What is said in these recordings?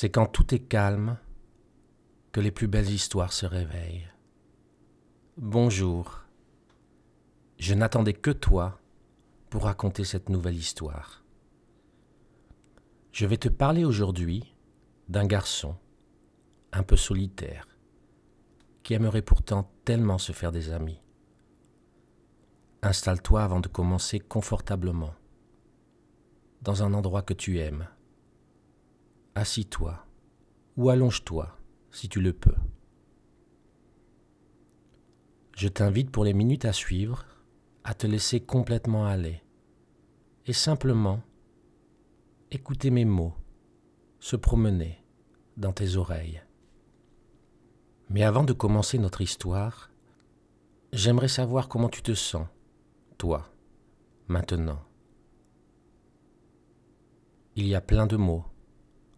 C'est quand tout est calme que les plus belles histoires se réveillent. Bonjour. Je n'attendais que toi pour raconter cette nouvelle histoire. Je vais te parler aujourd'hui d'un garçon un peu solitaire qui aimerait pourtant tellement se faire des amis. Installe-toi avant de commencer confortablement, dans un endroit que tu aimes. Assis-toi ou allonge-toi si tu le peux. Je t'invite pour les minutes à suivre à te laisser complètement aller et simplement écouter mes mots se promener dans tes oreilles. Mais avant de commencer notre histoire, j'aimerais savoir comment tu te sens, toi, maintenant. Il y a plein de mots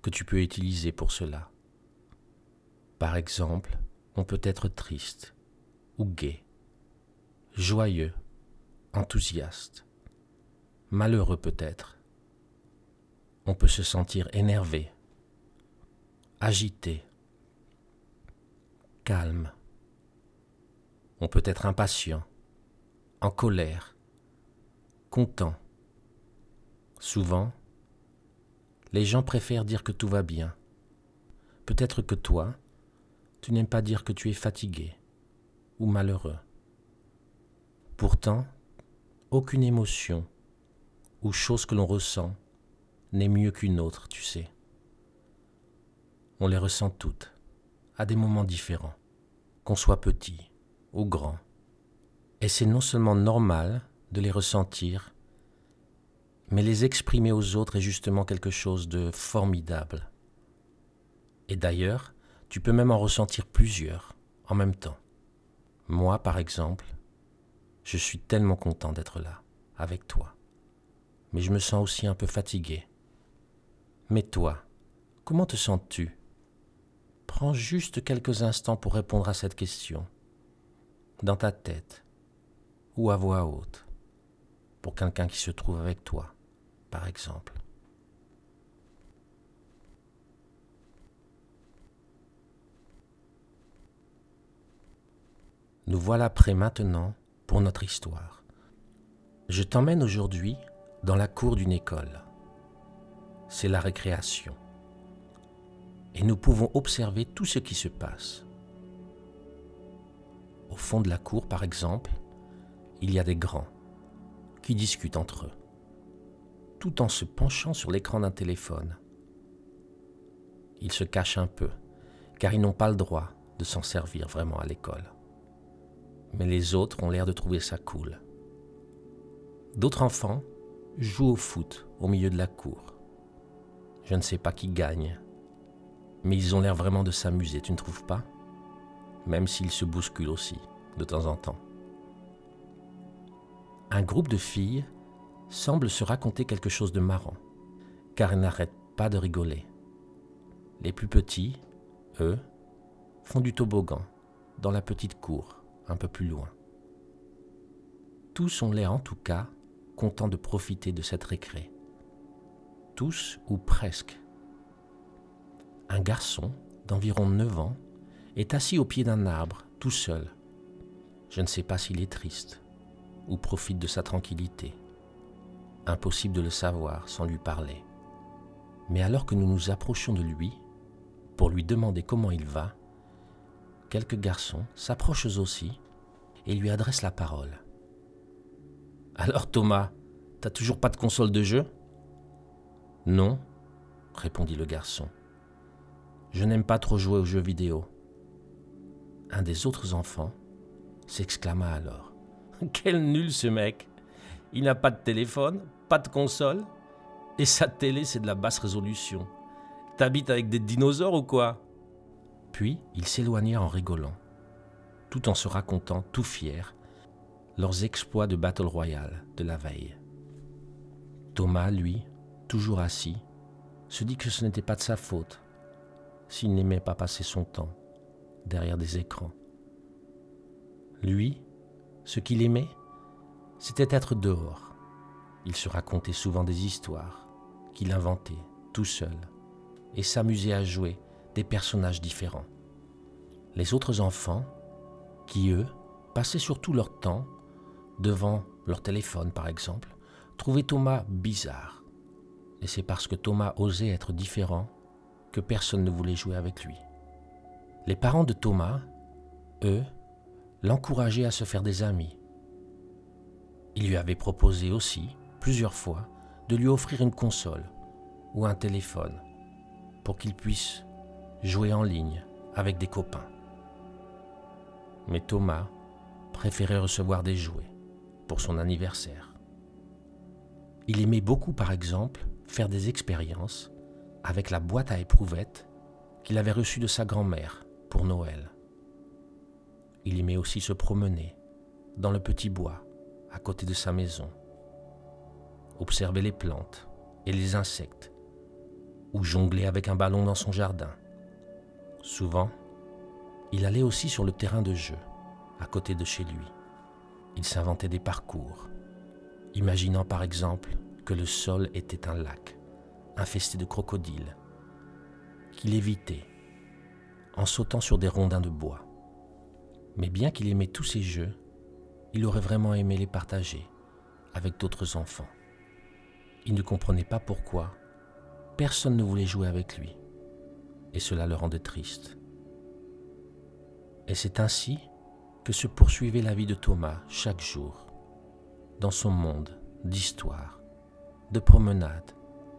que tu peux utiliser pour cela. Par exemple, on peut être triste ou gai, joyeux, enthousiaste, malheureux peut-être. On peut se sentir énervé, agité, calme. On peut être impatient, en colère, content. Souvent, les gens préfèrent dire que tout va bien. Peut-être que toi, tu n'aimes pas dire que tu es fatigué ou malheureux. Pourtant, aucune émotion ou chose que l'on ressent n'est mieux qu'une autre, tu sais. On les ressent toutes, à des moments différents, qu'on soit petit ou grand. Et c'est non seulement normal de les ressentir, mais les exprimer aux autres est justement quelque chose de formidable. Et d'ailleurs, tu peux même en ressentir plusieurs en même temps. Moi, par exemple, je suis tellement content d'être là, avec toi. Mais je me sens aussi un peu fatigué. Mais toi, comment te sens-tu? Prends juste quelques instants pour répondre à cette question, dans ta tête ou à voix haute, pour quelqu'un qui se trouve avec toi, par exemple. Nous voilà prêts maintenant pour notre histoire. Je t'emmène aujourd'hui dans la cour d'une école. C'est la récréation. Et nous pouvons observer tout ce qui se passe. Au fond de la cour, par exemple, il y a des grands qui discutent entre eux, tout en se penchant sur l'écran d'un téléphone. Ils se cachent un peu, car ils n'ont pas le droit de s'en servir vraiment à l'école mais les autres ont l'air de trouver ça cool. D'autres enfants jouent au foot au milieu de la cour. Je ne sais pas qui gagne, mais ils ont l'air vraiment de s'amuser, tu ne trouves pas? Même s'ils se bousculent aussi, de temps en temps. Un groupe de filles semble se raconter quelque chose de marrant, car elles n'arrêtent pas de rigoler. Les plus petits, eux, font du toboggan dans la petite cour un peu plus loin. Tous ont l'air en tout cas contents de profiter de cette récré. Tous ou presque. Un garçon d'environ 9 ans est assis au pied d'un arbre, tout seul. Je ne sais pas s'il est triste ou profite de sa tranquillité. Impossible de le savoir sans lui parler. Mais alors que nous nous approchons de lui, pour lui demander comment il va, quelques garçons s'approchent aussi et lui adressent la parole. Alors Thomas, t'as toujours pas de console de jeu Non, répondit le garçon. Je n'aime pas trop jouer aux jeux vidéo. Un des autres enfants s'exclama alors. Quel nul ce mec Il n'a pas de téléphone, pas de console, et sa télé c'est de la basse résolution. T'habites avec des dinosaures ou quoi? Puis ils s'éloignèrent en rigolant, tout en se racontant, tout fiers, leurs exploits de Battle Royale de la veille. Thomas, lui, toujours assis, se dit que ce n'était pas de sa faute s'il n'aimait pas passer son temps derrière des écrans. Lui, ce qu'il aimait, c'était être dehors. Il se racontait souvent des histoires qu'il inventait tout seul, et s'amuser à jouer des personnages différents. Les autres enfants, qui eux passaient surtout leur temps devant leur téléphone par exemple, trouvaient Thomas bizarre. Et c'est parce que Thomas osait être différent que personne ne voulait jouer avec lui. Les parents de Thomas, eux, l'encourageaient à se faire des amis. Ils lui avaient proposé aussi, plusieurs fois, de lui offrir une console ou un téléphone pour qu'il puisse jouer en ligne avec des copains. Mais Thomas préférait recevoir des jouets pour son anniversaire. Il aimait beaucoup, par exemple, faire des expériences avec la boîte à éprouvettes qu'il avait reçue de sa grand-mère pour Noël. Il aimait aussi se promener dans le petit bois à côté de sa maison, observer les plantes et les insectes, ou jongler avec un ballon dans son jardin. Souvent, il allait aussi sur le terrain de jeu, à côté de chez lui. Il s'inventait des parcours, imaginant par exemple que le sol était un lac infesté de crocodiles, qu'il évitait en sautant sur des rondins de bois. Mais bien qu'il aimait tous ces jeux, il aurait vraiment aimé les partager avec d'autres enfants. Il ne comprenait pas pourquoi personne ne voulait jouer avec lui, et cela le rendait triste. Et c'est ainsi que se poursuivait la vie de Thomas chaque jour, dans son monde d'histoire, de promenade,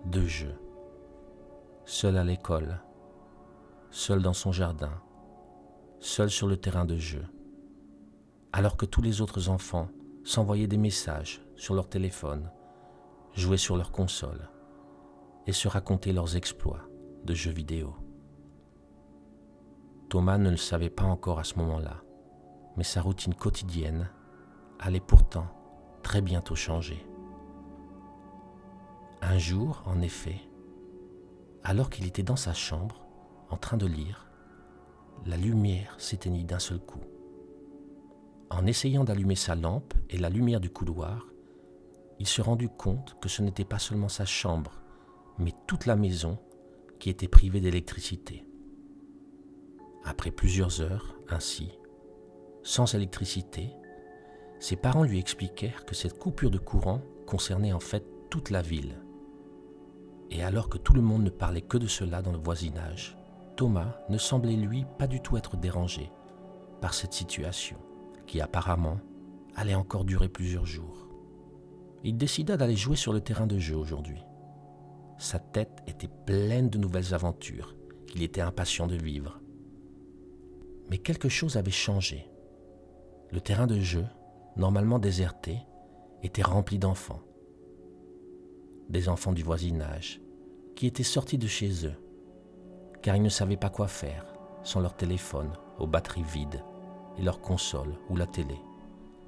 de jeux. Seul à l'école, seul dans son jardin, seul sur le terrain de jeu, alors que tous les autres enfants s'envoyaient des messages sur leur téléphone, jouaient sur leur console et se racontaient leurs exploits de jeux vidéo. Thomas ne le savait pas encore à ce moment-là, mais sa routine quotidienne allait pourtant très bientôt changer. Un jour, en effet, alors qu'il était dans sa chambre, en train de lire, la lumière s'éteignit d'un seul coup. En essayant d'allumer sa lampe et la lumière du couloir, il se rendit compte que ce n'était pas seulement sa chambre, mais toute la maison qui était privée d'électricité. Après plusieurs heures, ainsi, sans électricité, ses parents lui expliquèrent que cette coupure de courant concernait en fait toute la ville. Et alors que tout le monde ne parlait que de cela dans le voisinage, Thomas ne semblait lui pas du tout être dérangé par cette situation, qui apparemment allait encore durer plusieurs jours. Il décida d'aller jouer sur le terrain de jeu aujourd'hui. Sa tête était pleine de nouvelles aventures qu'il était impatient de vivre. Mais quelque chose avait changé. Le terrain de jeu, normalement déserté, était rempli d'enfants. Des enfants du voisinage, qui étaient sortis de chez eux, car ils ne savaient pas quoi faire sans leur téléphone aux batteries vides et leur console ou la télé,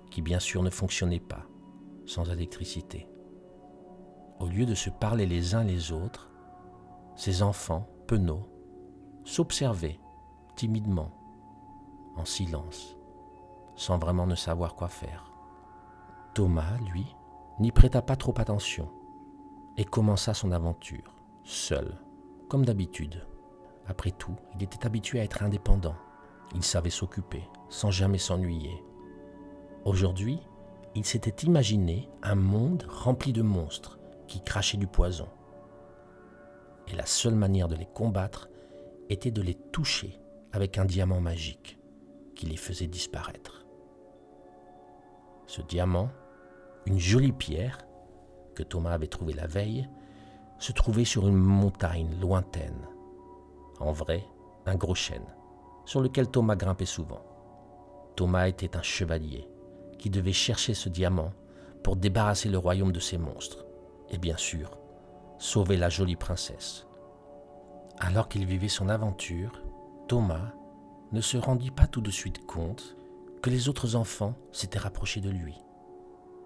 qui bien sûr ne fonctionnait pas sans électricité. Au lieu de se parler les uns les autres, ces enfants, penauds, s'observaient timidement, en silence, sans vraiment ne savoir quoi faire. Thomas, lui, n'y prêta pas trop attention et commença son aventure, seul, comme d'habitude. Après tout, il était habitué à être indépendant. Il savait s'occuper, sans jamais s'ennuyer. Aujourd'hui, il s'était imaginé un monde rempli de monstres qui crachaient du poison. Et la seule manière de les combattre était de les toucher avec un diamant magique qui les faisait disparaître. Ce diamant, une jolie pierre que Thomas avait trouvée la veille, se trouvait sur une montagne lointaine. En vrai, un gros chêne, sur lequel Thomas grimpait souvent. Thomas était un chevalier qui devait chercher ce diamant pour débarrasser le royaume de ces monstres, et bien sûr, sauver la jolie princesse. Alors qu'il vivait son aventure, Thomas ne se rendit pas tout de suite compte que les autres enfants s'étaient rapprochés de lui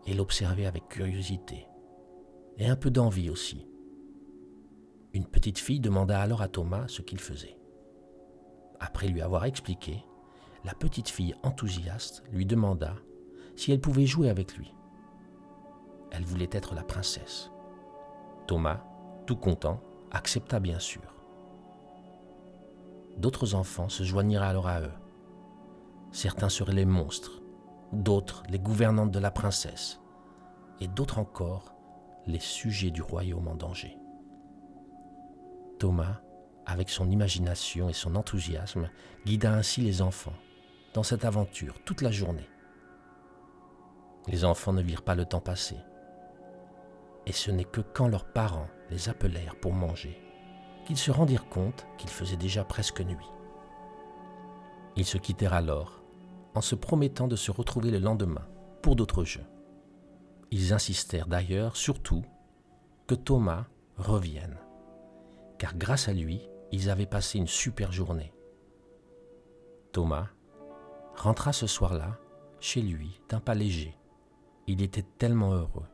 et l'observaient avec curiosité et un peu d'envie aussi. Une petite fille demanda alors à Thomas ce qu'il faisait. Après lui avoir expliqué, la petite fille enthousiaste lui demanda si elle pouvait jouer avec lui. Elle voulait être la princesse. Thomas, tout content, accepta bien sûr. d'autres enfants se joigniraient alors à eux. Certains seraient les monstres, d'autres les gouvernantes de la princesse, et d'autres encore les sujets du royaume en danger. Thomas, avec son imagination et son enthousiasme, guida ainsi les enfants cette aventure toute la journée. Les enfants ne virent pas le temps passer. Et ce n'est que quand leurs parents les appelèrent pour manger qu'ils se rendirent compte qu'il faisait déjà presque nuit. Ils se quittèrent alors en se promettant de se retrouver le lendemain pour d'autres jeux. Ils insistèrent d'ailleurs surtout que Thomas revienne, car grâce à lui, ils avaient passé une super journée. Thomas rentra ce soir-là chez lui d'un pas léger. Il était tellement heureux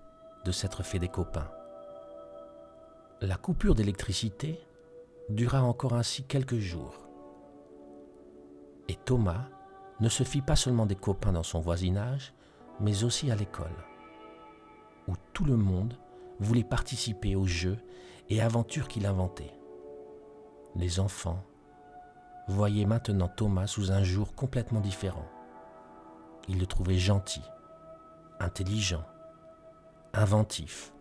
de s'être fait des copains. La coupure d'électricité dura encore ainsi quelques jours. Et Thomas ne se fit pas seulement des copains dans son voisinage, mais aussi à l'école, où tout le monde voulait participer aux jeux et aventures qu'il inventait. Les enfants voyaient maintenant Thomas sous un jour complètement différent. Ils le trouvaient gentil, intelligent, inventif,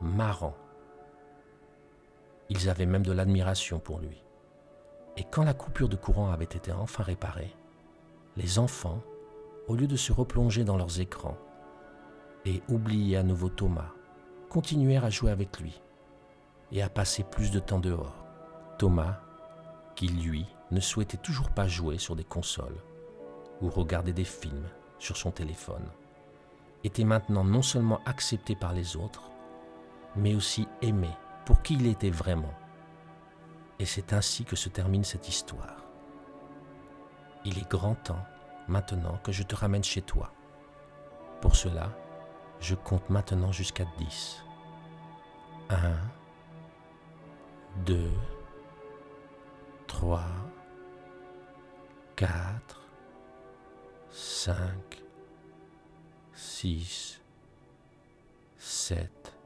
marrant. Ils avaient même de l'admiration pour lui. Et quand la coupure de courant avait été enfin réparée, les enfants, au lieu de se replonger dans leurs écrans et oublier à nouveau Thomas, continuèrent à jouer avec lui et à passer plus de temps dehors. Thomas, qui lui ne souhaitait toujours pas jouer sur des consoles ou regarder des films sur son téléphone, était maintenant non seulement accepté par les autres, mais aussi aimé pour qui il était vraiment. Et c'est ainsi que se termine cette histoire. Il est grand temps maintenant que je te ramène chez toi. Pour cela, je compte maintenant jusqu'à 10. 1, 2, 3, 4, 5, 6, 7,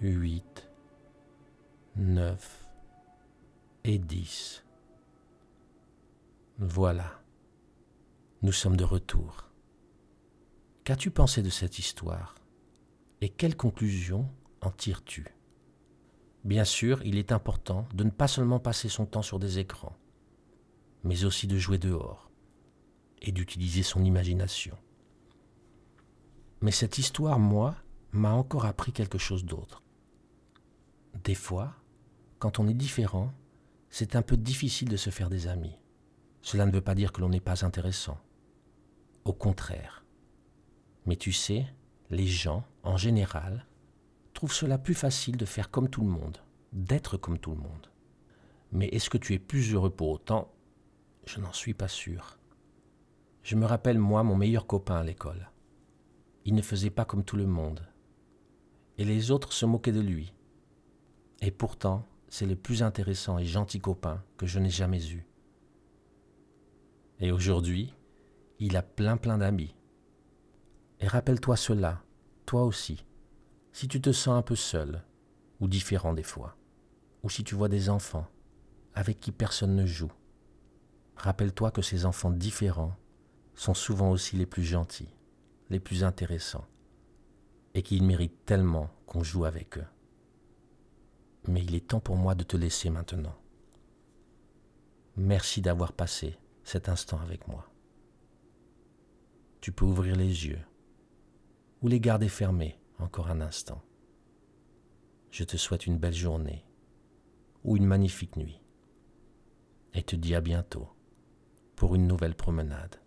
8, 9 et 10. Voilà, nous sommes de retour. Qu'as-tu pensé de cette histoire? Et quelles conclusions en tires-tu? Bien sûr, il est important de ne pas seulement passer son temps sur des écrans, mais aussi de jouer dehors et d'utiliser son imagination. Mais cette histoire, moi, m'a encore appris quelque chose d'autre. Des fois, quand on est différent, c'est un peu difficile de se faire des amis. Cela ne veut pas dire que l'on n'est pas intéressant. Au contraire. Mais tu sais, les gens, en général, trouvent cela plus facile de faire comme tout le monde, d'être comme tout le monde. Mais est-ce que tu es plus heureux pour autant Je n'en suis pas sûr. Je me rappelle, moi, mon meilleur copain à l'école. Il ne faisait pas comme tout le monde. Et les autres se moquaient de lui. Et pourtant, c'est le plus intéressant et gentil copain que je n'ai jamais eu. Et aujourd'hui, il a plein plein d'amis. Et rappelle-toi cela, toi aussi, si tu te sens un peu seul, ou différent des fois, ou si tu vois des enfants avec qui personne ne joue, rappelle-toi que ces enfants différents sont souvent aussi les plus gentils, les plus intéressants, et qu'ils méritent tellement qu'on joue avec eux. Mais il est temps pour moi de te laisser maintenant. Merci d'avoir passé cet instant avec moi. Tu peux ouvrir les yeux ou les garder fermés encore un instant. Je te souhaite une belle journée ou une magnifique nuit et te dis à bientôt pour une nouvelle promenade.